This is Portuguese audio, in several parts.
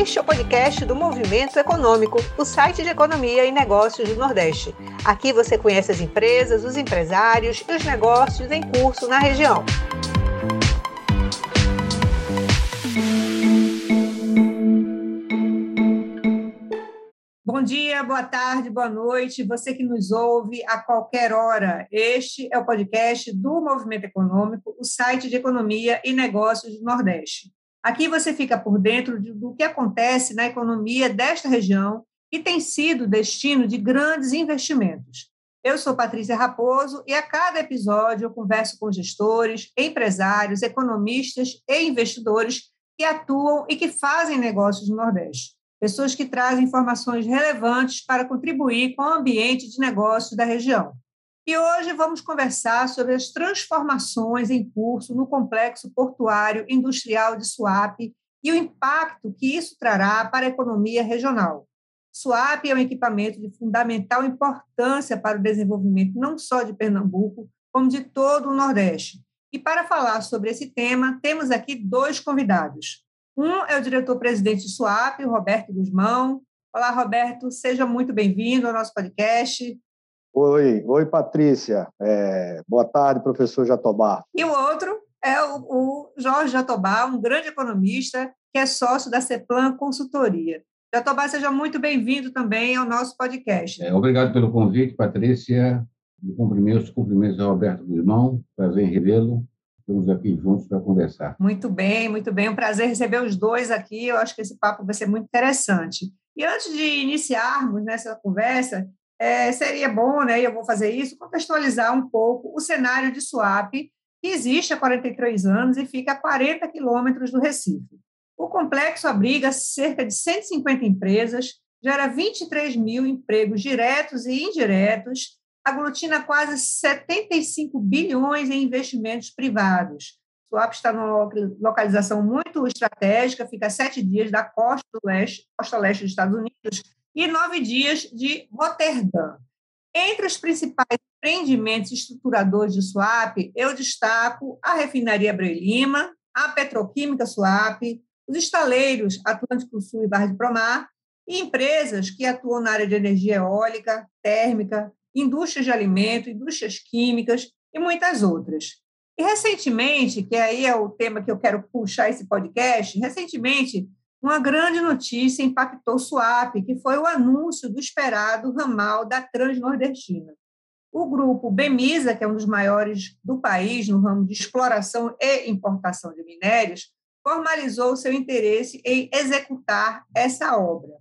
Este é o podcast do Movimento Econômico, o site de economia e negócios do Nordeste. Aqui você conhece as empresas, os empresários e os negócios em curso na região. Bom dia, boa tarde, boa noite, você que nos ouve a qualquer hora. Este é o podcast do Movimento Econômico, o site de economia e negócios do Nordeste. Aqui você fica por dentro do que acontece na economia desta região e tem sido destino de grandes investimentos. Eu sou Patrícia Raposo e a cada episódio eu converso com gestores, empresários, economistas e investidores que atuam e que fazem negócios no Nordeste. Pessoas que trazem informações relevantes para contribuir com o ambiente de negócios da região. E hoje vamos conversar sobre as transformações em curso no complexo portuário industrial de Suape e o impacto que isso trará para a economia regional. Suape é um equipamento de fundamental importância para o desenvolvimento não só de Pernambuco, como de todo o Nordeste. E para falar sobre esse tema, temos aqui dois convidados. Um é o diretor-presidente de Suape, Roberto Guzmão. Olá, Roberto, seja muito bem-vindo ao nosso podcast. Oi, oi Patrícia. É, boa tarde, professor Jatobá. E o outro é o, o Jorge Jatobá, um grande economista que é sócio da CEPLAN Consultoria. Jatobá, seja muito bem-vindo também ao nosso podcast. É, obrigado pelo convite, Patrícia. Cumprimentos, cumprimentos ao Roberto Guzmão. Prazer em revê-lo. Estamos aqui juntos para conversar. Muito bem, muito bem. Um prazer receber os dois aqui. Eu acho que esse papo vai ser muito interessante. E antes de iniciarmos nessa conversa, é, seria bom, né, e eu vou fazer isso, contextualizar um pouco o cenário de Suape, que existe há 43 anos e fica a 40 quilômetros do Recife. O complexo abriga cerca de 150 empresas, gera 23 mil empregos diretos e indiretos, aglutina quase 75 bilhões em investimentos privados. Suape está numa localização muito estratégica, fica a sete dias da costa leste, costa leste dos Estados Unidos, e nove dias de Roterdã. Entre os principais empreendimentos estruturadores de Suape, eu destaco a refinaria Abreu Lima, a petroquímica Suape, os estaleiros Atlântico Sul e Barra de Promar, e empresas que atuam na área de energia eólica, térmica, indústrias de alimento, indústrias químicas e muitas outras. E recentemente, que aí é o tema que eu quero puxar esse podcast, recentemente uma grande notícia impactou Suape, que foi o anúncio do esperado ramal da Transnordestina. O grupo Bemisa, que é um dos maiores do país no ramo de exploração e importação de minérios, formalizou seu interesse em executar essa obra.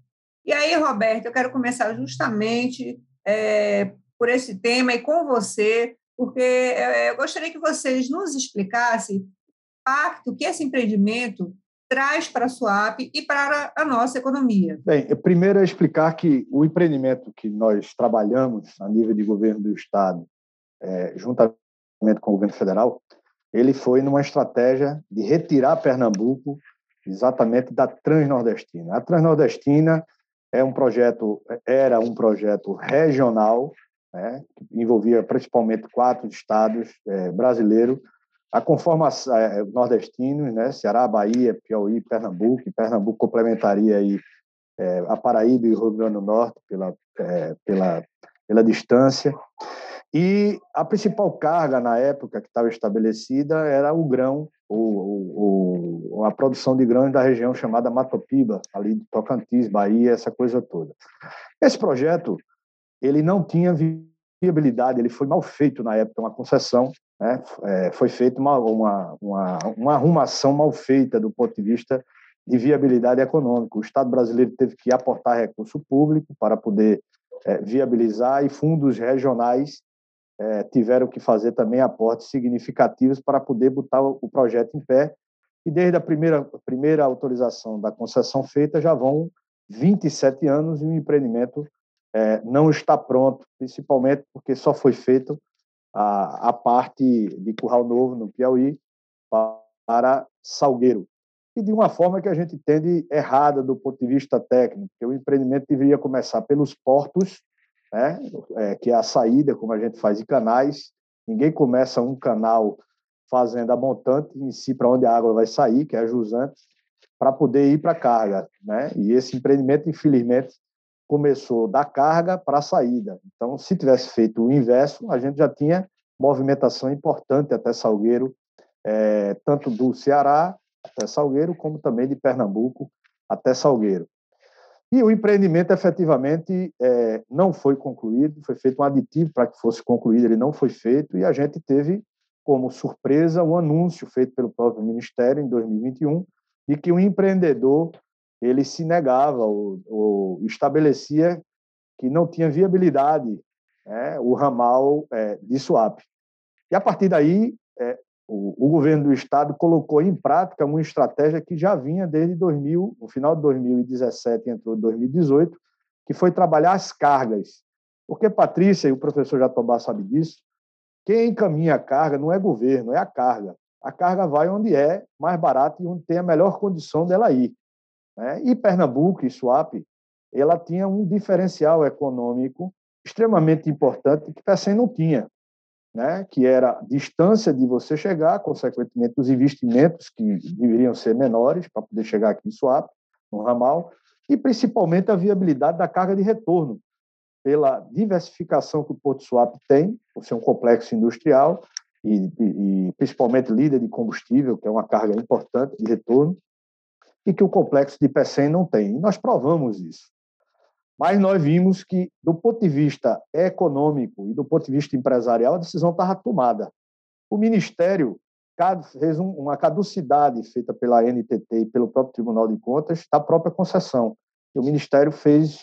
E aí, Roberto, eu quero começar justamente é, por esse tema e com você, porque é, eu gostaria que vocês nos explicassem o impacto que esse empreendimento traz para a SUAP e para a nossa economia? Bem, primeiro é explicar que o empreendimento que nós trabalhamos a nível de governo do Estado, é, juntamente com o governo federal, ele foi numa estratégia de retirar Pernambuco exatamente da Transnordestina. A Transnordestina é um projeto, era um projeto regional, né, que envolvia principalmente quatro estados é, brasileiros, a conformação é, nordestinos, né, Ceará, Bahia, Piauí, Pernambuco, Pernambuco complementaria aí é, a Paraíba e o Rio Grande do Norte pela, é, pela, pela distância. E a principal carga na época que estava estabelecida era o grão, o, o, a produção de grãos da região chamada Matopiba, ali de Tocantins, Bahia, essa coisa toda. Esse projeto ele não tinha viabilidade, ele foi mal feito na época, uma concessão, né? é, foi feita uma, uma, uma, uma arrumação mal feita do ponto de vista de viabilidade econômica. O Estado brasileiro teve que aportar recurso público para poder é, viabilizar e fundos regionais é, tiveram que fazer também aportes significativos para poder botar o projeto em pé. E desde a primeira, primeira autorização da concessão feita já vão 27 anos e o empreendimento é, não está pronto, principalmente porque só foi feito a, a parte de Curral Novo, no Piauí, para Salgueiro. E de uma forma que a gente entende errada do ponto de vista técnico, que o empreendimento deveria começar pelos portos, né, é, que é a saída, como a gente faz em canais. Ninguém começa um canal fazendo a montante em si para onde a água vai sair, que é a jusante. para poder ir para a carga. Né? E esse empreendimento, infelizmente, começou da carga para a saída. Então, se tivesse feito o inverso, a gente já tinha movimentação importante até Salgueiro, é, tanto do Ceará até Salgueiro, como também de Pernambuco até Salgueiro. E o empreendimento efetivamente é, não foi concluído, foi feito um aditivo para que fosse concluído, ele não foi feito, e a gente teve como surpresa o um anúncio feito pelo próprio Ministério em 2021 de que o empreendedor ele se negava ou, ou estabelecia que não tinha viabilidade né, o ramal é, de Suape. E a partir daí, é, o, o, governo do estado colocou em prática uma estratégia que já vinha desde 2000, no final de 2017 entrou 2018, que foi trabalhar as cargas. Porque Patrícia e o professor Jatobá sabe disso, quem encaminha a carga não é governo, é a carga. A carga vai onde é mais barato e onde tem a melhor condição dela ir. Né? E Pernambuco e Suape, ela tinha um diferencial econômico extremamente importante que Pecém não tinha, né? que era a distância de você chegar, consequentemente, os investimentos que deveriam ser menores para poder chegar aqui em Suape, no ramal, e principalmente a viabilidade da carga de retorno, pela diversificação que o Porto Suape tem, por ser um complexo industrial e, e, e principalmente líder de combustível, que é uma carga importante de retorno, e que o complexo de Pecém não tem. E nós provamos isso. Mas nós vimos que, do ponto de vista econômico e do ponto de vista empresarial, a decisão estava tomada. O Ministério fez uma caducidade feita pela NTT e pelo próprio Tribunal de Contas da própria concessão. E o Ministério fez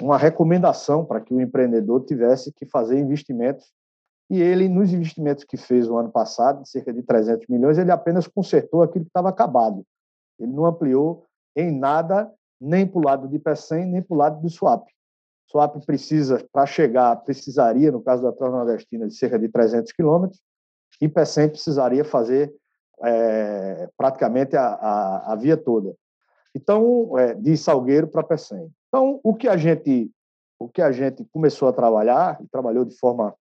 uma recomendação para que o empreendedor tivesse que fazer investimentos. E ele, nos investimentos que fez o ano passado, de cerca de 300 milhões, ele apenas consertou aquilo que estava acabado. Ele não ampliou em nada, nem para o lado de PECEM, nem para o lado do SWAP. SWAP precisa, para chegar, precisaria, no caso da Transnordestina, de cerca de 300 quilômetros, e PECEM precisaria fazer é, praticamente a, a, a, via toda. Então, é, de Salgueiro para PECEM. Então, o que a gente o que a gente começou a trabalhar, e trabalhou de forma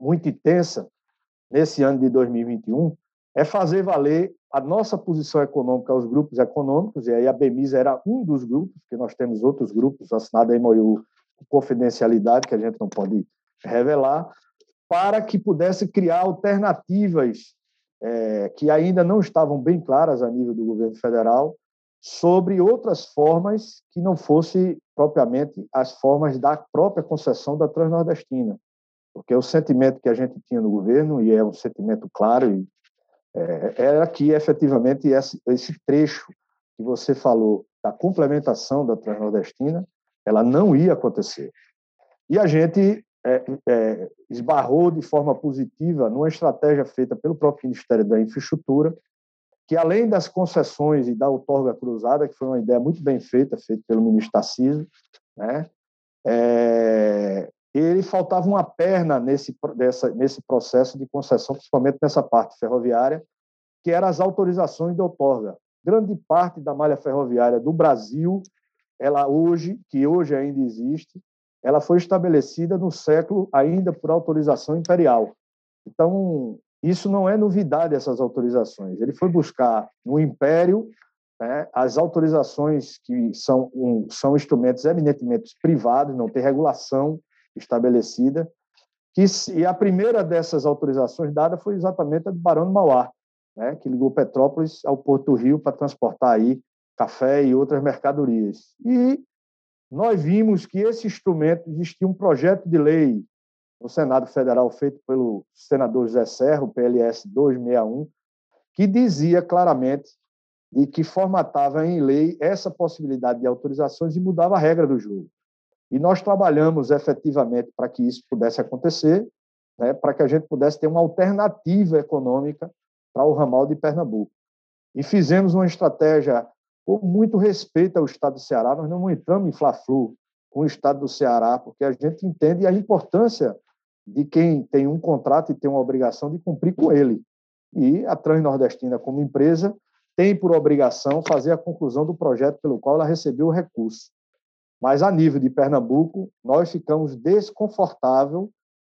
muito intensa nesse ano de 2021, é fazer valer a nossa posição econômica aos grupos econômicos, e aí a BEMIS era um dos grupos, que nós temos outros grupos assinados em MOU com confidencialidade, que a gente não pode revelar, para que pudesse criar alternativas é, que ainda não estavam bem claras a nível do governo federal sobre outras formas que não fosse propriamente as formas da própria concessão da Transnordestina. Porque o sentimento que a gente tinha no governo, e é um sentimento claro e era que efetivamente esse, esse trecho que você falou da complementação da Transnordestina, ela não ia acontecer. E a gente é, é, esbarrou de forma positiva numa estratégia feita pelo próprio Ministério da Infraestrutura, que além das concessões e da outorga cruzada, que foi uma ideia muito bem feita, feita pelo ministro Tarcísio, né, é, ele faltava uma perna nesse, dessa, nesse processo de concessão, principalmente nessa parte ferroviária, que eram as autorizações de outorga. Grande parte da malha ferroviária do Brasil, ela hoje, que hoje ainda existe, ela foi estabelecida no século ainda por autorização imperial. Então, isso não é novidade, essas autorizações. Ele foi buscar no Império né, as autorizações que são, um, são instrumentos eminentemente privados, não tem regulação, estabelecida, e a primeira dessas autorizações dada foi exatamente a do Barão do Mauá, né, que ligou Petrópolis ao Porto Rio para transportar aí café e outras mercadorias. E nós vimos que esse instrumento existia um projeto de lei no Senado Federal feito pelo senador José Serra, o PLS 261, que dizia claramente e que formatava em lei essa possibilidade de autorizações e mudava a regra do jogo. E nós trabalhamos efetivamente para que isso pudesse acontecer, né, para que a gente pudesse ter uma alternativa econômica para o ramal de Pernambuco. E fizemos uma estratégia com muito respeito ao Estado do Ceará, nós não entramos em fla-flu com o Estado do Ceará, porque a gente entende a importância de quem tem um contrato e tem uma obrigação de cumprir com ele. E a Transnordestina, como empresa, tem por obrigação fazer a conclusão do projeto pelo qual ela recebeu o recurso. Mas, a nível de Pernambuco, nós ficamos desconfortável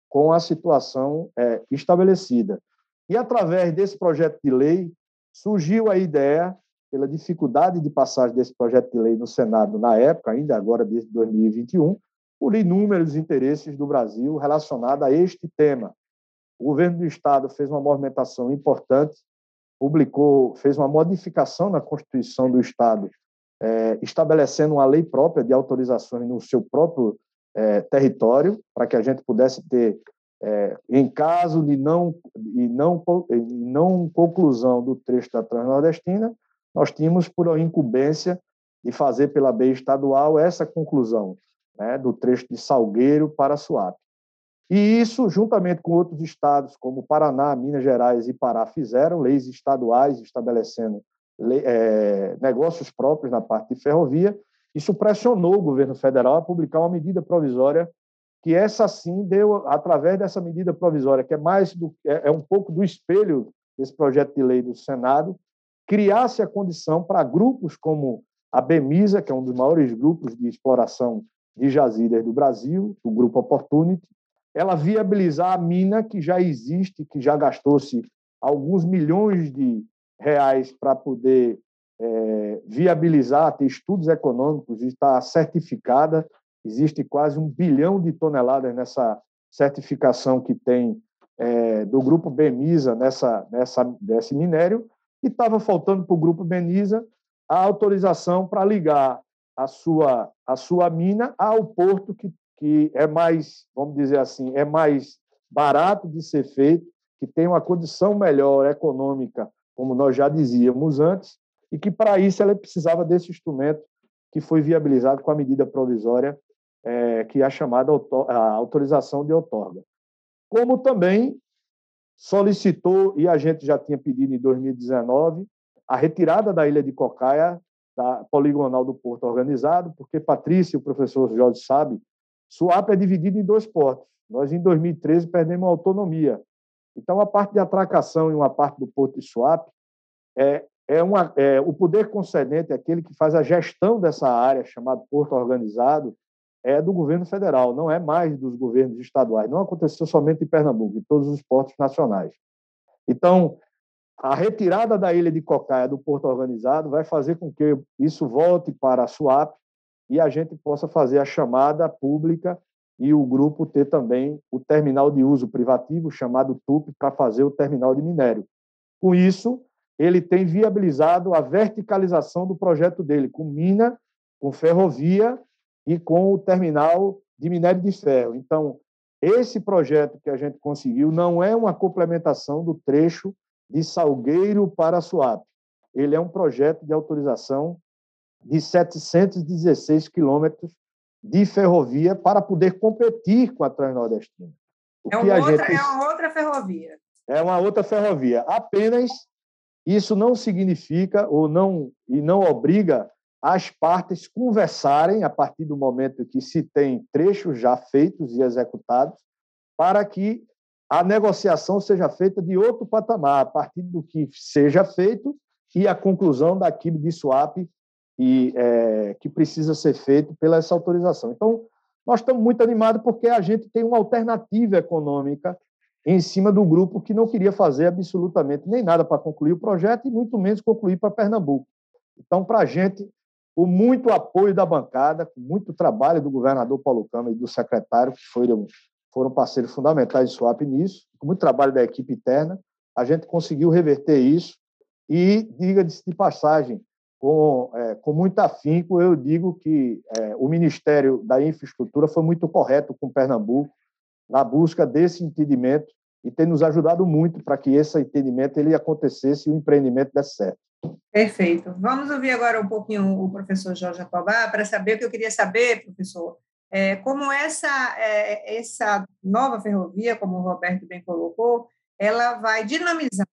com a situação é, estabelecida. E, através desse projeto de lei, surgiu a ideia pela dificuldade de passagem desse projeto de lei no Senado na época, ainda agora desde 2021, por inúmeros interesses do Brasil relacionados a este tema. O governo do Estado fez uma movimentação importante, publicou, fez uma modificação na Constituição do Estado, é, estabelecendo uma lei própria de autorizações no seu próprio é, território, para que a gente pudesse ter, é, em caso de não, e não, não conclusão do trecho da Transnordestina, nós tínhamos por incumbência de fazer pela B estadual essa conclusão né, do trecho de Salgueiro para Suape. E isso, juntamente com outros estados, como Paraná, Minas Gerais e Pará, fizeram leis estaduais estabelecendo é, negócios próprios na parte de ferrovia. Isso pressionou o governo federal a publicar uma medida provisória que essa sim deu, através dessa medida provisória, que é mais do, é, é um pouco do espelho desse projeto de lei do Senado, criasse a condição para grupos como a Bemisa, que é um dos maiores grupos de exploração de jazidas do Brasil, o Grupo Opportunity, ela viabilizar a mina que já existe, que já gastou-se alguns milhões de reais para poder é, viabilizar, ter estudos econômicos e estar certificada. Existe quase um bilhão de toneladas nessa certificação que tem é, do Grupo Bemisa nessa, nessa, nesse minério, e estava faltando para o Grupo Benisa a autorização para ligar a sua, a sua mina ao porto que, que é mais, vamos dizer assim, é mais barato de ser feito, que tem uma condição melhor econômica, como nós já dizíamos antes, e que para isso ela precisava desse instrumento que foi viabilizado com a medida provisória, é, que é a chamada a autorização de outorga. Como também solicitou, e a gente já tinha pedido em 2019, a retirada da ilha de Cocaia, da poligonal do porto organizado, porque Patrícia, o professor Jorge sabe, Suape é dividido em dois portos. Nós, em 2013, perdemos a autonomia. Então, a parte de atracação e uma parte do porto de Suape é, é, uma, é o poder concedente, aquele que faz a gestão dessa área, chamado porto organizado, é do governo federal, não é mais dos governos estaduais. Não aconteceu somente em Pernambuco, em todos os portos nacionais. Então, a retirada da ilha de Cocaia do porto organizado vai fazer com que isso volte para a SUAP e a gente possa fazer a chamada pública e o grupo ter também o terminal de uso privativo, chamado TUP, para fazer o terminal de minério. Com isso, ele tem viabilizado a verticalização do projeto dele, com mina, com ferrovia e com o terminal de minério de ferro. Então, esse projeto que a gente conseguiu não é uma complementação do trecho de Salgueiro para Suape. Ele é um projeto de autorização de 716 quilômetros de ferrovia para poder competir com a Transnordestina. É uma, outra, gente... é uma outra ferrovia. É uma outra ferrovia. Apenas isso não significa ou não e não obriga as partes conversarem a partir do momento que se tem trechos já feitos e executados, para que a negociação seja feita de outro patamar, a partir do que seja feito e a conclusão daquilo de swap e, é, que precisa ser feito pela essa autorização. Então, nós estamos muito animados porque a gente tem uma alternativa econômica em cima do grupo que não queria fazer absolutamente nem nada para concluir o projeto e muito menos concluir para Pernambuco. Então, para a gente, com muito apoio da bancada, com muito trabalho do governador Paulo Câmara e do secretário, que foram, foram parceiros fundamentais de SWAP nisso, com muito trabalho da equipe interna, a gente conseguiu reverter isso e, diga-se de passagem, com, é, com muito afinco, eu digo que é, o Ministério da Infraestrutura foi muito correto com Pernambuco na busca desse entendimento e tem nos ajudado muito para que esse entendimento ele acontecesse e o empreendimento desse certo. Perfeito. Vamos ouvir agora um pouquinho o professor Jorge Atobá para saber o que eu queria saber, professor, é, como essa, é, essa nova ferrovia, como o Roberto bem colocou, ela vai dinamizar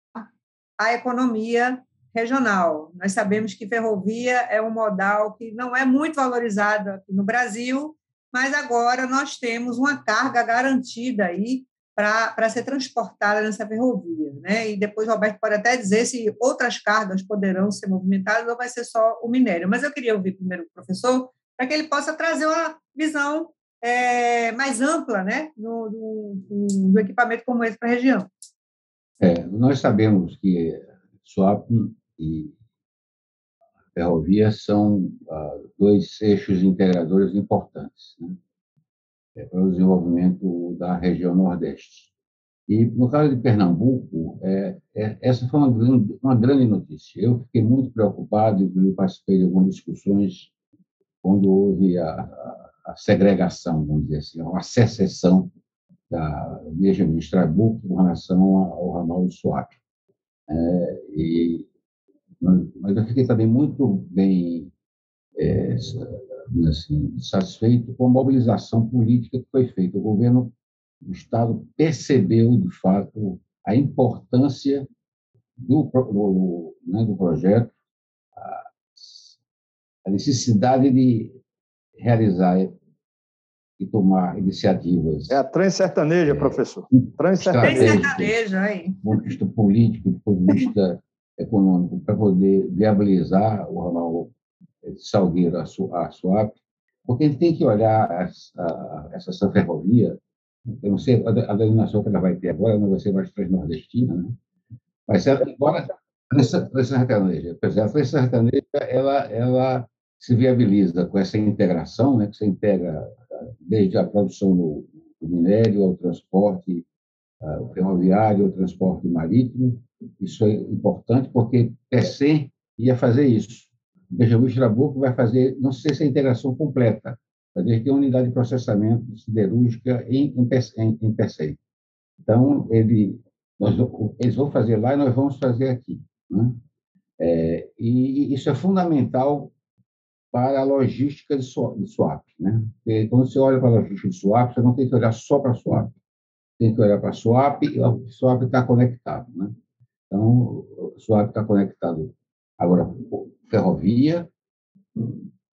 a economia regional. Nós sabemos que ferrovia é um modal que não é muito valorizado aqui no Brasil, mas agora nós temos uma carga garantida aí para ser transportada nessa ferrovia. Né? E depois o Roberto pode até dizer se outras cargas poderão ser movimentadas ou vai ser só o minério. Mas eu queria ouvir primeiro o professor para que ele possa trazer uma visão é, mais ampla né? do, do, do, equipamento como esse para a região. É, nós sabemos que SWAP e ferrovia são ah, dois eixos integradores importantes né? é, para o desenvolvimento da região Nordeste. E, no caso de Pernambuco, é, é, essa foi uma grande, uma grande notícia. Eu fiquei muito preocupado, e participei de algumas discussões quando houve a, a, segregação, vamos dizer assim, a secessão da Benjamin Strabuco com relação ao ramal do Suape. É, e, mas eu fiquei também muito bem é, assim, satisfeito com a mobilização política que foi feita. O governo do Estado percebeu, de fato, a importância do, do, né, do projeto, a, a necessidade de realizar e tomar iniciativas. É a transsertaneja, é, professor. Transsertaneja. aí. Do ponto de vista político, do ponto de vista econômico, para poder viabilizar o ramal de Salgueiro a Suape, porque a gente tem que olhar essa, essa ferrovia, eu não sei a denominação que ela vai ter agora, não vai ser mais transnordestina, né? mas ela, embora transsertaneja, apesar da transsertaneja, ela, ela se viabiliza com essa integração, né, que você integra desde a produção do, minério ao transporte o ferroviário, o transporte marítimo. Isso é importante porque PECEM ia fazer isso. Benjamin Trabuco vai fazer, não sei se é a integração completa, mas ele tem uma unidade de processamento siderúrgica em, em, em. Então, ele, nós, eles vão fazer lá e nós vamos fazer aqui. Né? É, e isso é fundamental para a logística de swap. Né? Porque quando você olha para a logística de swap, você não tem que olhar só para swap. Tem que olhar para swap e o swap está conectado. Né? Então, o swap está conectado agora por ferrovia,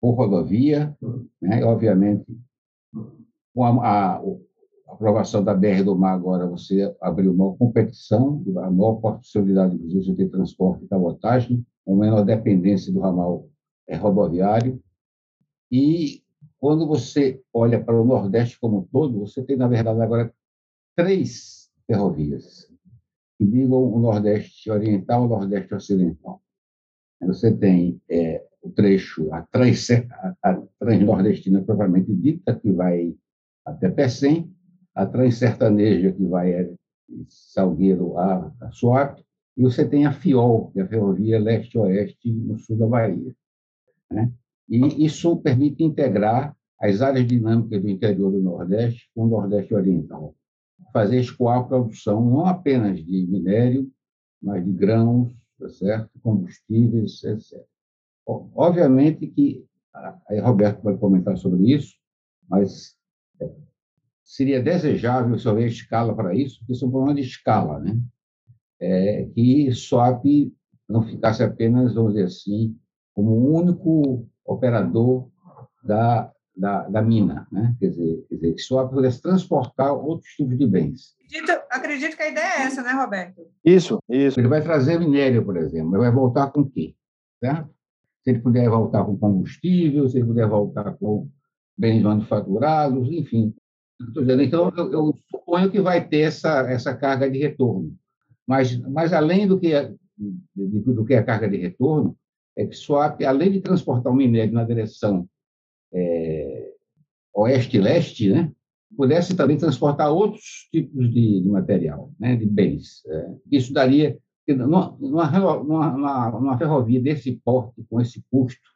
por rodovia, né? e, obviamente, com a, a, a, aprovação da BR do Mar agora, você abriu uma competição, a maior possibilidade, inclusive, de transporte e cabotagem, uma menor dependência do ramal é, rodoviário. E quando você olha para o Nordeste como um todo, você tem, na verdade, agora três ferrovias que ligam o Nordeste Oriental ao Nordeste Ocidental. Você tem é, o trecho, a, trans, a, Transnordestina, provavelmente dita, que vai até Pecém, a Transsertaneja, que vai de Salgueiro a, a Suape, e você tem a FIOL, que é a Ferrovia Leste-Oeste, no sul da Bahia. Né? E isso permite integrar as áreas dinâmicas do interior do Nordeste com o Nordeste Oriental. Fazer escoar a produção não apenas de minério, mas de grãos, tá certo? combustíveis, etc. Obviamente que, aí Roberto pode comentar sobre isso, mas é, seria desejável se houver escala para isso, porque isso é um problema de escala, né? É, que SOAP não ficasse apenas, vamos dizer assim, como o único operador da, da, da mina, né? quer dizer, quer dizer, que só pudesse transportar outros tipos de bens. Acredito, acredito que a ideia é essa, né, Roberto? Isso, isso. Ele vai trazer minério, por exemplo, ele vai voltar com o quê? Certo? Se ele puder voltar com combustível, se ele puder voltar com bens manufaturados, enfim. Então, eu, eu suponho que vai ter essa, essa carga de retorno. Mas, mas além do que, do que a carga de retorno, é que Swap, além de transportar o minério na direção é, oeste-leste, né, pudesse também transportar outros tipos de, de material, né, de bens. É, isso daria, numa, numa, numa, ferrovia desse porte, com esse custo,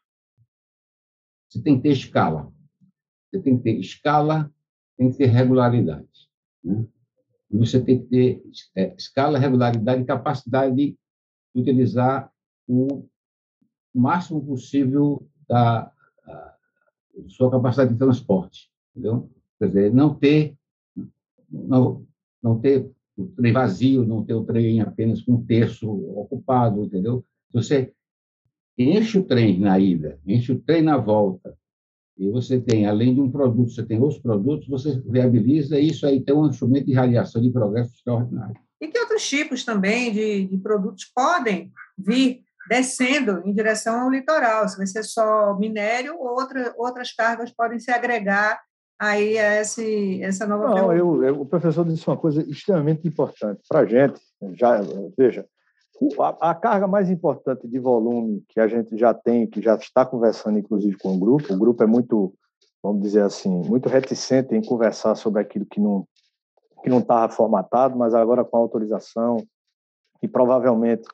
você tem que ter escala. Você tem que ter escala, tem que ter regularidade. Né? E você tem que ter é, escala, regularidade e capacidade de utilizar o máximo possível da sua capacidade de transporte, entendeu? Quer dizer, não ter não, não ter o trem vazio, não ter o trem apenas com um terço ocupado, entendeu? Você enche o trem na ida, enche o trem na volta, e você tem, além de um produto, você tem outros produtos, você viabiliza isso aí tem um instrumento de radiação de progresso extraordinário. E que outros tipos também de, de produtos podem vir descendo em direção ao litoral. Se vai ser só minério, outra, outras cargas podem se agregar aí a esse, essa nova Não, eu, eu, o professor disse uma coisa extremamente importante para a gente. Já, veja, a, a, carga mais importante de volume que a gente já tem, que já está conversando, inclusive, com o grupo, o grupo é muito, vamos dizer assim, muito reticente em conversar sobre aquilo que não que não estava formatado, mas agora com autorização e provavelmente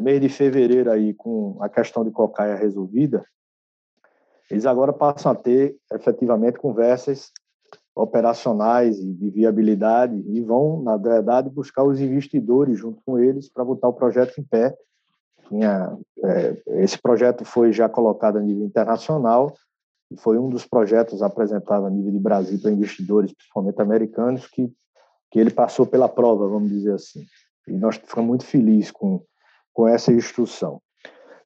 no mês de fevereiro aí com a questão de cocaia resolvida, eles agora passam a ter efetivamente conversas operacionais e de viabilidade e vão, na verdade, buscar os investidores junto com eles para botar o projeto em pé. Tinha, é, esse projeto foi já colocado a nível internacional e foi um dos projetos apresentados a nível de Brasil para investidores, principalmente americanos, que, que ele passou pela prova, vamos dizer assim. E nós ficamos muito felizes com, com essa instrução.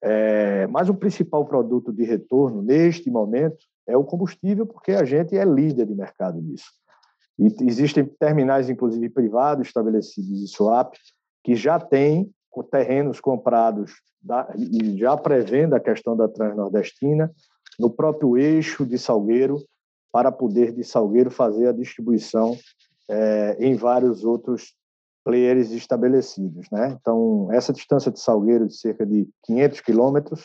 É, mas o principal produto de retorno neste momento é o combustível, porque a gente é líder de mercado nisso. E existem terminais, inclusive privados, estabelecidos em swap, que já têm terrenos comprados da, e já prevendo a questão da Transnordestina no próprio eixo de Salgueiro, para poder de Salgueiro fazer a distribuição é, em vários outros players estabelecidos. Né? Então, essa distância de Salgueiro, de cerca de 500 quilômetros,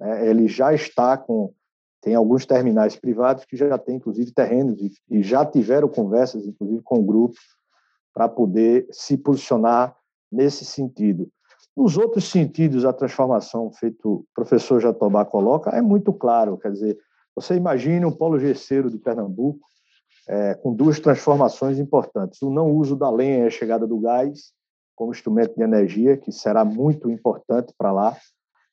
né, ele já está com tem alguns terminais privados que já têm, inclusive, terrenos e, e já tiveram conversas, inclusive, com grupos para poder se posicionar nesse sentido. Nos outros sentidos, a transformação feito o professor Jatobá coloca é muito claro. Quer dizer, você imagine um polo gesseiro de Pernambuco é, com duas transformações importantes. O não uso da lenha e a chegada do gás como instrumento de energia, que será muito importante para lá,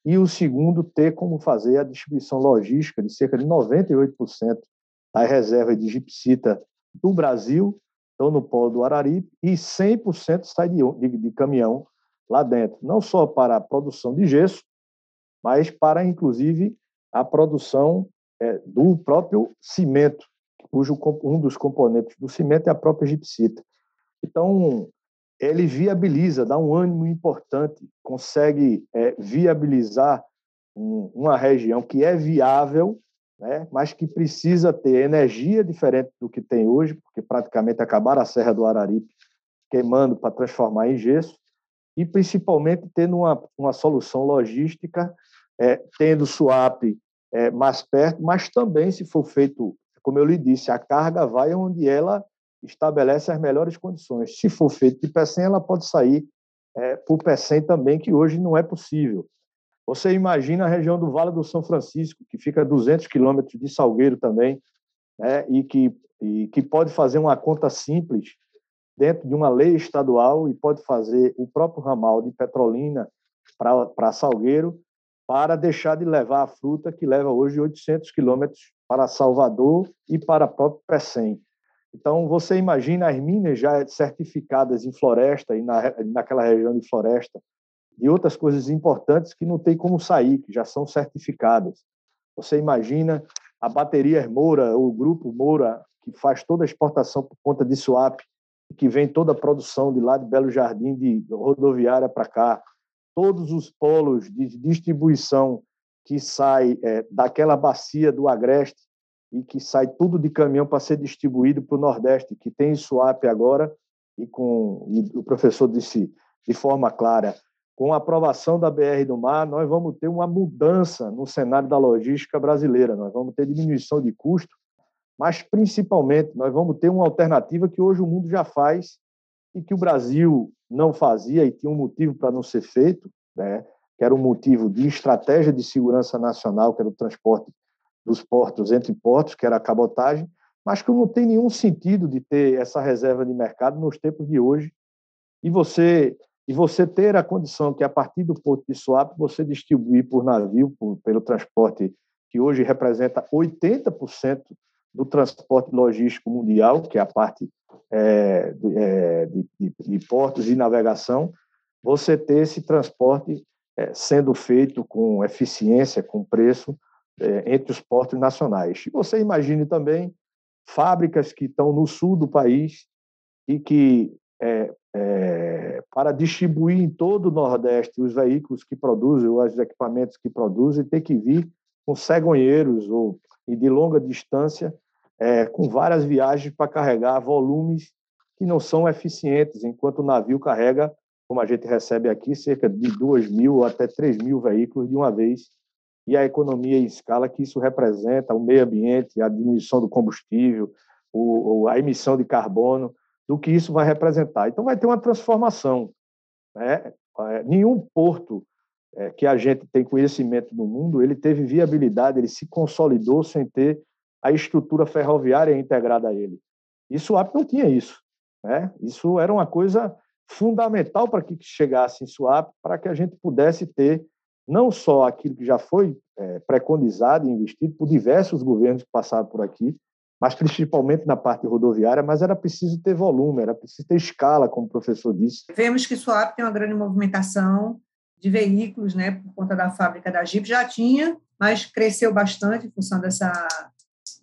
e o segundo, ter como fazer a distribuição logística de cerca de 98% das reservas de gipsita do Brasil, estão no polo do Araripe, e 100% sai de, de, de caminhão lá dentro, não só para a produção de gesso, mas para, inclusive, a produção é, do próprio cimento, cujo um dos componentes do cimento é a própria gipsita. Então, ele viabiliza, dá um ânimo importante, consegue é, viabilizar um, uma região que é viável, né, mas que precisa ter energia diferente do que tem hoje, porque praticamente acabaram a Serra do Araripe queimando para transformar em gesso, e principalmente tendo uma, uma solução logística, é, tendo swap é, mais perto, mas também, se for feito, como eu lhe disse, a carga vai onde ela estabelece as melhores condições. Se for feito de PECEM, ela pode sair é, por PECEM também, que hoje não é possível. Você imagina a região do Vale do São Francisco, que fica a 200 quilômetros de Salgueiro também, né, e, que, e que pode fazer uma conta simples dentro de uma lei estadual e pode fazer o próprio ramal de Petrolina para Salgueiro para deixar de levar a fruta que leva hoje 800 quilômetros para Salvador e para próprio PECEM. Então, você imagina as minas já certificadas em floresta e na, naquela região de floresta, e outras coisas importantes que não tem como sair, que já são certificadas. Você imagina a bateria Moura, o grupo Moura, que faz toda a exportação por conta de swap, que vem toda a produção de lá de Belo Jardim, de rodoviária para cá, todos os polos de distribuição que sai é, daquela bacia do Agreste, e que sai tudo de caminhão para ser distribuído para o Nordeste, que tem swap agora, e, com, e o professor disse de forma clara, com a aprovação da BR do Mar, nós vamos ter uma mudança no cenário da logística brasileira, nós vamos ter diminuição de custo, mas principalmente nós vamos ter uma alternativa que hoje o mundo já faz e que o Brasil não fazia e tinha um motivo para não ser feito, né? Que era um motivo de estratégia de segurança nacional, que era o transporte dos portos entre portos, que era a cabotagem, mas que não tem nenhum sentido de ter essa reserva de mercado nos tempos de hoje. E você e você ter a condição que a partir do porto de Suape você distribuir por navio por, pelo transporte que hoje representa 80% do transporte logístico mundial, que é a parte é, é, de, de, de, portos e navegação, você ter esse transporte é, sendo feito com eficiência, com preço, é, entre os portos nacionais. E você imagine também fábricas que estão no sul do país e que, é, para distribuir em todo o Nordeste os veículos que produzem, os equipamentos que produzem, tem que vir com cegonheiros ou, e de longa distância, com várias viagens para carregar volumes que não são eficientes, enquanto o navio carrega como a gente recebe aqui, cerca de 2 mil até 3 mil veículos de uma vez, e a economia em escala que isso representa, o meio ambiente, a diminuição do combustível, o, a emissão de carbono, do que isso vai representar. Então, vai ter uma transformação. Né? É, nenhum porto é, que a gente tem conhecimento no mundo, ele teve viabilidade, ele se consolidou sem ter a estrutura ferroviária integrada a ele. Isso o não tinha isso. Né? Isso era uma coisa fundamental para que chegasse em Suape, para que a gente pudesse ter não só aquilo que já foi é, preconizado e investido por diversos governos que passaram por aqui, mas principalmente na parte rodoviária, mas era preciso ter volume, era preciso ter escala, como o professor disse. Vemos que Suape tem uma grande movimentação de veículos, né, por conta da fábrica da Jeep, já tinha, mas cresceu bastante em função dessa,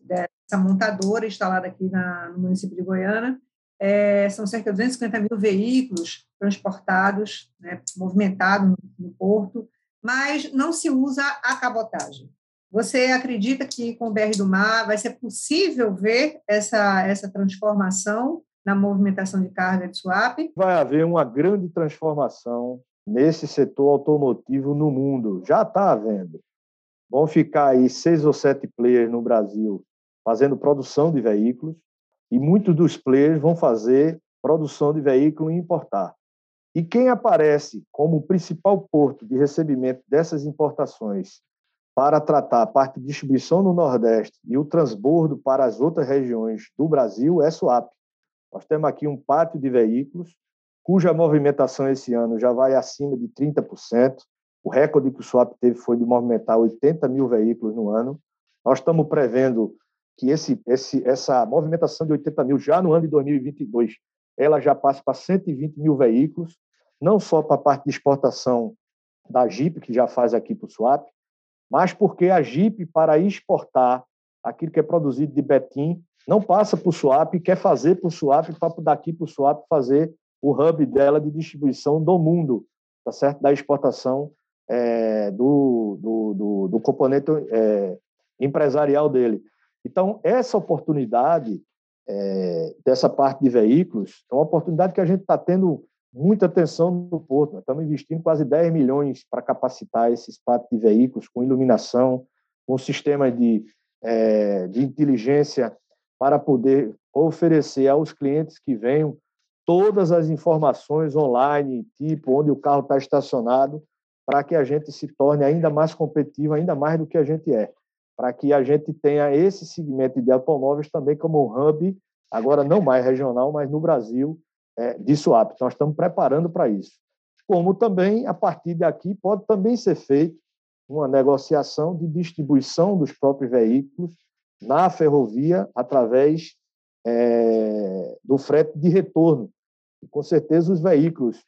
dessa montadora instalada aqui na, no município de Goiânia, é, são cerca de 250 mil veículos transportados, né, movimentados no, no porto, mas não se usa a cabotagem. Você acredita que com o BR do Mar vai ser possível ver essa, essa transformação na movimentação de carga de swap? Vai haver uma grande transformação nesse setor automotivo no mundo. Já está havendo. Vão ficar aí seis ou sete players no Brasil fazendo produção de veículos e muitos dos players vão fazer produção de veículo e importar. E quem aparece como principal porto de recebimento dessas importações para tratar a parte de distribuição no Nordeste e o transbordo para as outras regiões do Brasil é Suape. Nós temos aqui um pátio de veículos, cuja movimentação esse ano já vai acima de 30%. O recorde que o Suape teve foi de movimentar 80 mil veículos no ano. Nós estamos prevendo que esse, esse, essa movimentação de 80 mil já no ano de 2022 ela já passa para 120 mil veículos, não só para a parte de exportação da Jeep, que já faz aqui para o Swap, mas porque a Jeep, para exportar aquilo que é produzido de Betim, não passa para o Swap, quer fazer para o Swap, para daqui para o Swap fazer o hub dela de distribuição do mundo, tá certo? da exportação é, do, do, do, do, componente é, empresarial dele. Então, essa oportunidade é, dessa parte de veículos é uma oportunidade que a gente está tendo muita atenção no Porto. Nós estamos investindo quase 10 milhões para capacitar esse espaço de veículos com iluminação, com sistema de, é, de inteligência para poder oferecer aos clientes que venham todas as informações online, tipo onde o carro está estacionado, para que a gente se torne ainda mais competitivo, ainda mais do que a gente é para que a gente tenha esse segmento de automóveis também como hub, agora não mais regional, mas no Brasil, é, de swap. Então, nós estamos preparando para isso. Como também, a partir daqui, pode também ser feito uma negociação de distribuição dos próprios veículos na ferrovia através é, do frete de retorno. E, com certeza, os veículos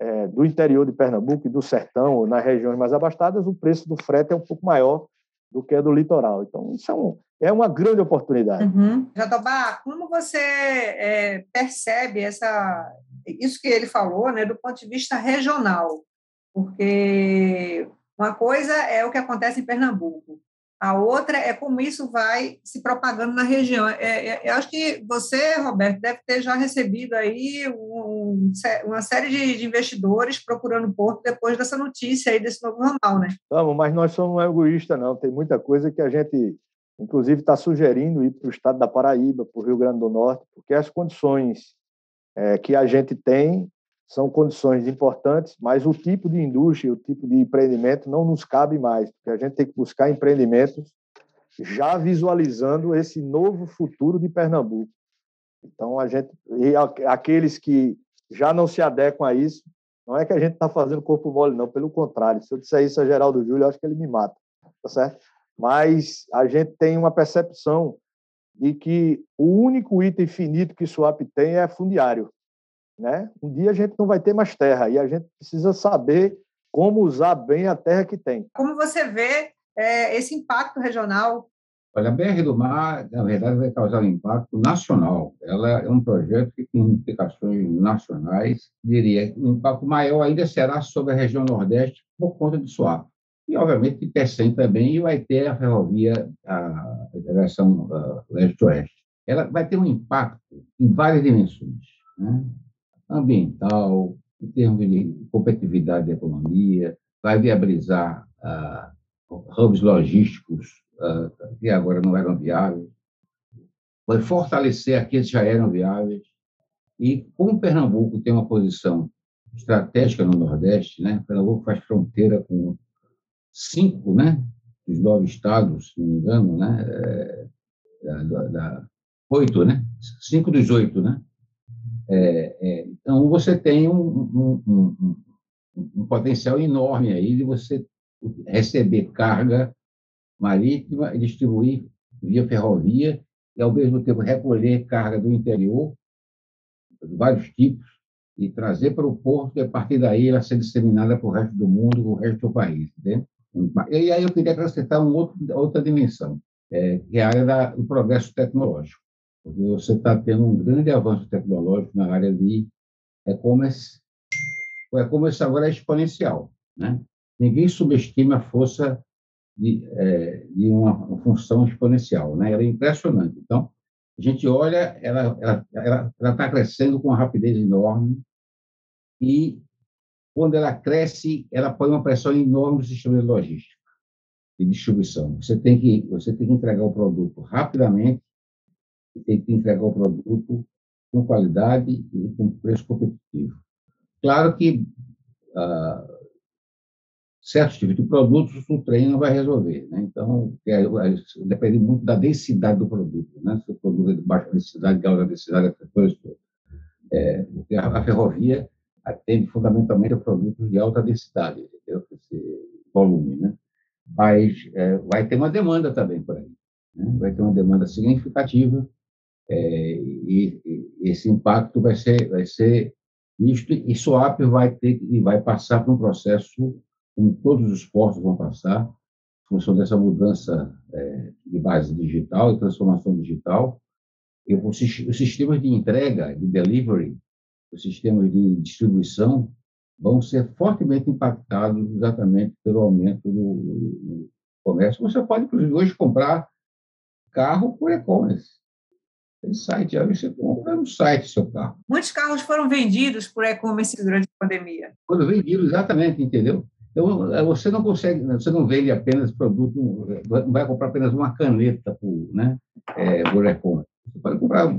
é, do interior de Pernambuco e do sertão, ou nas regiões mais abastadas, o preço do frete é um pouco maior do que a do litoral. Então, isso é, um, é uma grande oportunidade. Uhum. Jatobá, como você é, percebe essa, isso que ele falou né, do ponto de vista regional? Porque uma coisa é o que acontece em Pernambuco, a outra é como isso vai se propagando na região. É, é, eu acho que você, Roberto, deve ter já recebido aí um, uma série de, de, investidores procurando Porto depois dessa notícia aí desse novo ramal, né? Vamos, mas nós somos egoístas, não. Tem muita coisa que a gente, inclusive, está sugerindo ir para o estado da Paraíba, para o Rio Grande do Norte, porque as condições é, que a gente tem são condições importantes, mas o tipo de indústria, o tipo de empreendimento não nos cabe mais, porque a gente tem que buscar empreendimentos já visualizando esse novo futuro de Pernambuco. Então, a gente, e aqueles que já não se adequam a isso, não é que a gente está fazendo corpo mole, não, pelo contrário. Se eu disser isso a Geraldo Júlio, eu acho que ele me mata, tá certo? Mas a gente tem uma percepção de que o único item finito que o SWAP tem é fundiário. Né? Um dia a gente não vai ter mais terra e a gente precisa saber como usar bem a terra que tem. Como você vê é, esse impacto regional? Olha, a BR do Mar, na verdade, vai causar um impacto nacional. Ela é um projeto que tem implicações nacionais. Diria que o impacto maior ainda será sobre a região Nordeste por conta de Suape. E, obviamente, de Pecém também, e vai ter a ferrovia, a direção leste-oeste. Ela vai ter um impacto em várias dimensões. Né? Ambiental, em termos de competitividade da economia, vai viabilizar ah, hubs logísticos ah, que agora não eram viáveis, vai fortalecer aqueles que já eram viáveis. E como Pernambuco tem uma posição estratégica no Nordeste, né? Pernambuco faz fronteira com cinco, né? Dos nove estados, se não me engano, né? É, da, da, oito, né? Cinco dos oito, né? É, é, então, você tem um, um, um, um, potencial enorme aí de você receber carga marítima e distribuir via ferrovia e, ao mesmo tempo, recolher carga do interior, de vários tipos, e trazer para o porto e, a partir daí, ela ser disseminada para o resto do mundo, para o resto do país. E aí eu queria acrescentar outra dimensão, é, que é a área da, do progresso tecnológico. Porque você está tendo um grande avanço tecnológico na área de e-commerce. O e-commerce agora é exponencial. Né? Ninguém subestima a força de, é, de uma, função exponencial. Né? Ela é impressionante. Então, a gente olha, ela está crescendo com uma rapidez enorme e, quando ela cresce, ela põe uma pressão enorme no sistema de logística e distribuição. Você tem que você tem que entregar o produto rapidamente, tem que entregar o produto com qualidade e com preço competitivo. Claro que ah, certos tipos de produtos o trem não vai resolver. Né? Então, é, é, depende muito da densidade do produto. Né? Se o produto é de baixa densidade, de alta densidade, essas coisas todas. É, a, a, ferrovia atende fundamentalmente a produtos de alta densidade, entendeu? esse volume. Né? Mas é, vai ter uma demanda também por aí. Né? Vai ter uma demanda significativa é, e, e, esse impacto vai ser, vai ser visto e SWAP vai ter e vai passar por um processo como todos os portos vão passar, em função dessa mudança é, de base digital e transformação digital, e os sistemas de entrega, de delivery, os sistemas de distribuição vão ser fortemente impactados exatamente pelo aumento do, do comércio. Você pode, inclusive, hoje comprar carro por e-commerce. Tem site, aí você compra no site seu carro. Muitos carros foram vendidos por e-commerce durante a pandemia. Foram vendidos, exatamente, entendeu? Então, é, você não consegue, você não vende apenas produto, não vai comprar apenas uma caneta por, né, é, por e-commerce. Você pode comprar,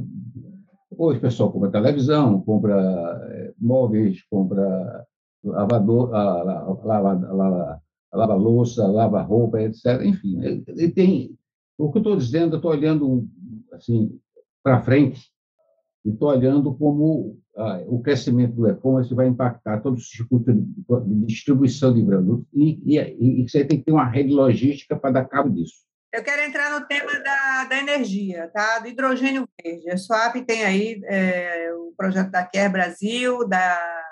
hoje o pessoal compra televisão, compra móveis, compra lavador, lava, lava, lava louça, lava roupa, etc. Enfim, ele tem, o que eu estou dizendo, eu estou olhando assim para frente e estou olhando como ah, o crescimento do e-commerce vai impactar todo o circuito de, distribuição de produtos e, e, e, você tem que ter uma rede logística para dar cabo disso. Eu quero entrar no tema da, da energia, tá? do hidrogênio verde. A SWAP tem aí é, o projeto da Quer Brasil, da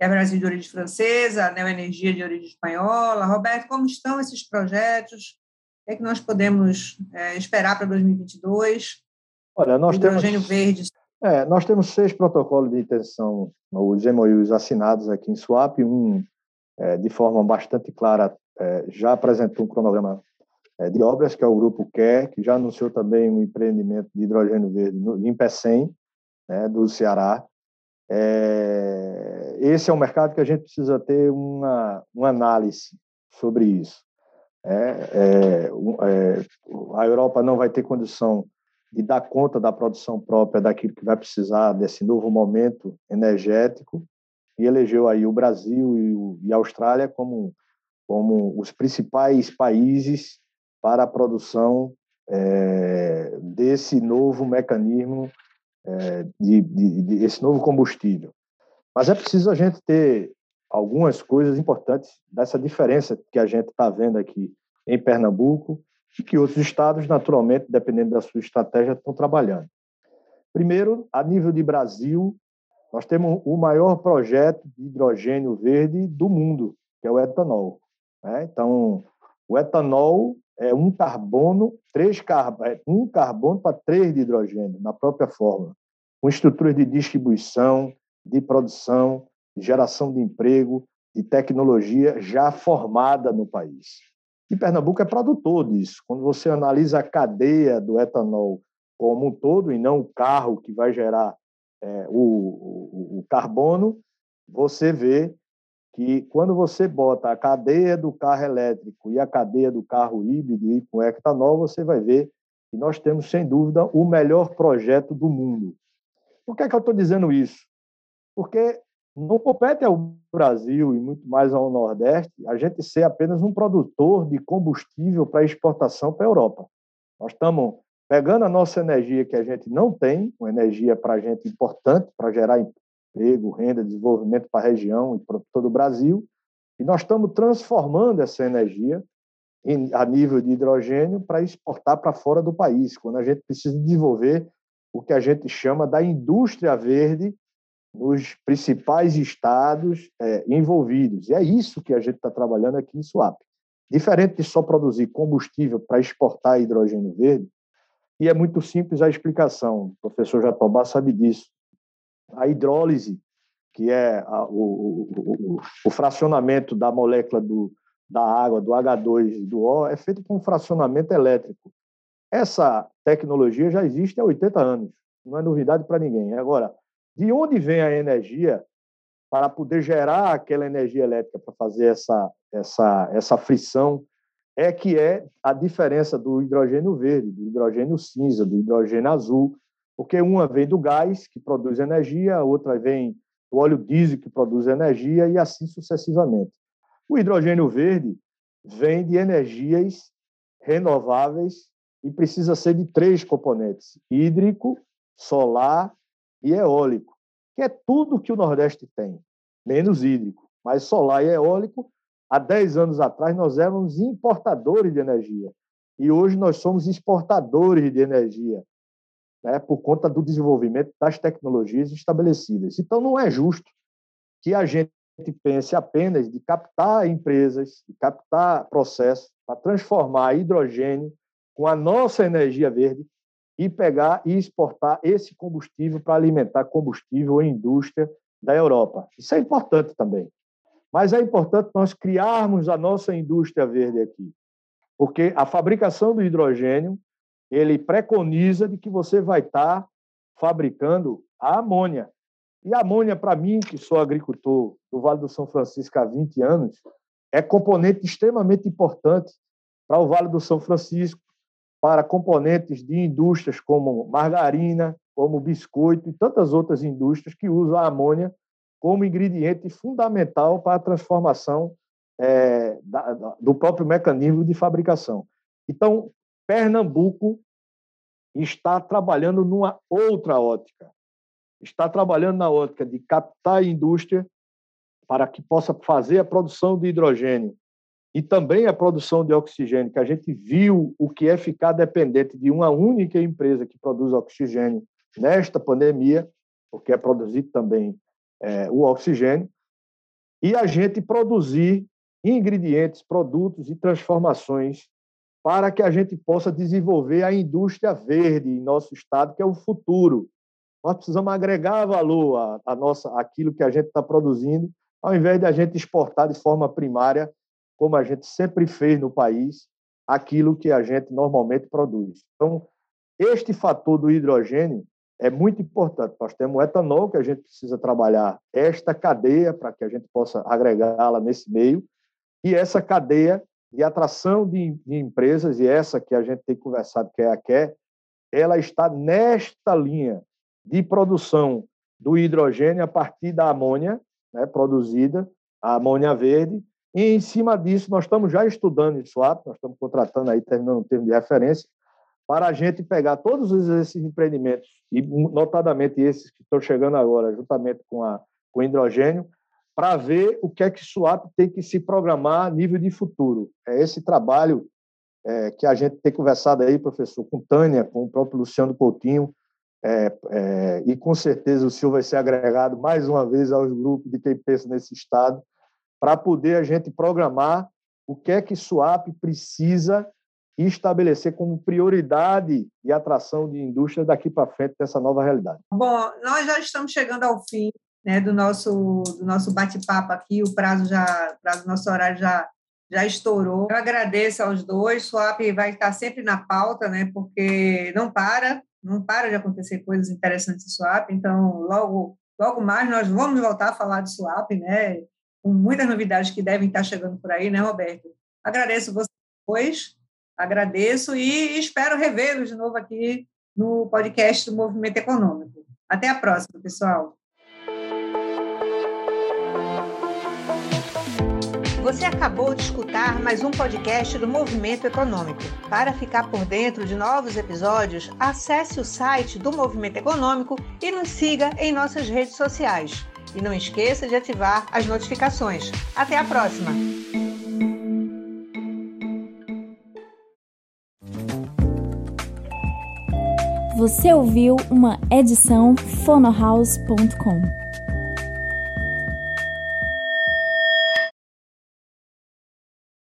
Quer Brasil de origem francesa, a Neoenergia de origem espanhola. Roberto, como estão esses projetos? O que, é que nós podemos é, esperar para 2022? Olha, nós hidrogênio temos... verde é, nós temos seis protocolos de intenção, os MOUs assinados aqui em Swap, um é, de forma bastante clara é, já apresentou um cronograma é, de obras, que é o Grupo QUER, que já anunciou também um empreendimento de hidrogênio verde no, em Pecém, né, do Ceará. É, esse é um mercado que a gente precisa ter uma, uma análise sobre isso. É, é, a Europa não vai ter condição de dar conta da produção própria daquilo que vai precisar desse novo momento energético e elegeu aí o Brasil e, o, e a Austrália como como os principais países para a produção é, desse novo mecanismo é, de, de, de esse novo combustível. Mas é preciso a gente ter algumas coisas importantes dessa diferença que a gente está vendo aqui em Pernambuco que outros estados, naturalmente, dependendo da sua estratégia, estão trabalhando. Primeiro, a nível de Brasil, nós temos o maior projeto de hidrogênio verde do mundo, que é o etanol. Né? Então, o etanol é um carbono, três car... É um carbono para três de hidrogênio, na própria fórmula, com estruturas de distribuição, de produção, de geração de emprego, de tecnologia já formada no país. E Pernambuco é produtor disso. Quando você analisa a cadeia do etanol como um todo, e não o carro que vai gerar é, o, o, o, carbono, você vê que quando você bota a cadeia do carro elétrico e a cadeia do carro híbrido e com etanol, você vai ver que nós temos, sem dúvida, o melhor projeto do mundo. Por que, é que eu estou dizendo isso? Porque não compete ao Brasil e muito mais ao Nordeste a gente ser apenas um produtor de combustível para exportação para a Europa. Nós estamos pegando a nossa energia que a gente não tem, uma energia para a gente importante para gerar emprego, renda, desenvolvimento para a região e para todo o Brasil, e nós estamos transformando essa energia em, a nível de hidrogênio para exportar para fora do país, quando a gente precisa desenvolver o que a gente chama da indústria verde nos principais estados é, envolvidos. E é isso que a gente está trabalhando aqui em Suape. Diferente de só produzir combustível para exportar hidrogênio verde, e é muito simples a explicação, o professor Jatobá sabe disso. A hidrólise, que é a, o, o, o, o, fracionamento da molécula do, da água, do H2 e do O, é feito com fracionamento elétrico. Essa tecnologia já existe há 80 anos, não é novidade para ninguém. Agora, de onde vem a energia para poder gerar aquela energia elétrica para fazer essa, essa, essa frição, é que é a diferença do hidrogênio verde, do hidrogênio cinza, do hidrogênio azul, porque uma vem do gás, que produz energia, a outra vem do óleo diesel, que produz energia, e assim sucessivamente. O hidrogênio verde vem de energias renováveis e precisa ser de três componentes: hídrico, solar e eólico, que é tudo que o Nordeste tem, menos hídrico. Mas solar e eólico, há 10 anos atrás, nós éramos importadores de energia. E hoje nós somos exportadores de energia, né, por conta do desenvolvimento das tecnologias estabelecidas. Então, não é justo que a gente pense apenas de captar empresas, de captar processos para transformar hidrogênio com a nossa energia verde e pegar e exportar esse combustível para alimentar combustível em indústria da Europa. Isso é importante também. Mas é importante nós criarmos a nossa indústria verde aqui, porque a fabricação do hidrogênio ele preconiza de que você vai estar fabricando a amônia. E a amônia, para mim, que sou agricultor do Vale do São Francisco há 20 anos, é componente extremamente importante para o Vale do São Francisco, para componentes de indústrias como margarina, como biscoito e tantas outras indústrias que usam a amônia como ingrediente fundamental para a transformação é, da, do próprio mecanismo de fabricação. Então, Pernambuco está trabalhando numa outra ótica. Está trabalhando na ótica de captar a indústria para que possa fazer a produção de hidrogênio e também a produção de oxigênio, que a gente viu o que é ficar dependente de uma única empresa que produz oxigênio nesta pandemia, porque é produzido também é, o oxigênio, e a gente produzir ingredientes, produtos e transformações para que a gente possa desenvolver a indústria verde em nosso estado, que é o futuro. Nós precisamos agregar valor a nossa, aquilo que a gente está produzindo, ao invés de a gente exportar de forma primária como a gente sempre fez no país, aquilo que a gente normalmente produz. Então, este fator do hidrogênio é muito importante. Nós temos o etanol, que a gente precisa trabalhar esta cadeia para que a gente possa agregá-la nesse meio, e essa cadeia de atração de, de, empresas, e essa que a gente tem conversado, que é a QE, ela está nesta linha de produção do hidrogênio a partir da amônia né, produzida, a amônia verde, e, em cima disso, nós estamos já estudando em swap, nós estamos contratando aí, terminando um termo de referência, para a gente pegar todos esses empreendimentos, e notadamente esses que estão chegando agora, juntamente com, a, com o hidrogênio, para ver o que é que swap tem que se programar a nível de futuro. É esse trabalho é, que a gente tem conversado aí, professor, com Tânia, com o próprio Luciano Coutinho, é, é, e com certeza o senhor vai ser agregado mais uma vez aos grupos de quem pensa nesse Estado, para poder a gente programar o que é que SUAP precisa estabelecer como prioridade de atração de indústria daqui para frente dessa nova realidade. Bom, nós já estamos chegando ao fim né, do nosso do nosso bate-papo aqui, o prazo já, o prazo nosso horário já já estourou. Eu agradeço aos dois. Swap vai estar sempre na pauta, né? Porque não para, não para de acontecer coisas interessantes em Swap. Então, logo Logo mais nós vamos voltar a falar de swap, né? Com muitas novidades que devem estar chegando por aí, né, Roberto? Agradeço vocês, agradeço e espero revê-los de novo aqui no podcast do Movimento Econômico. Até a próxima, pessoal. Você acabou de escutar mais um podcast do Movimento Econômico. Para ficar por dentro de novos episódios, acesse o site do Movimento Econômico e nos siga em nossas redes sociais. E não esqueça de ativar as notificações. Até a próxima! Você ouviu uma edição fonohouse.com.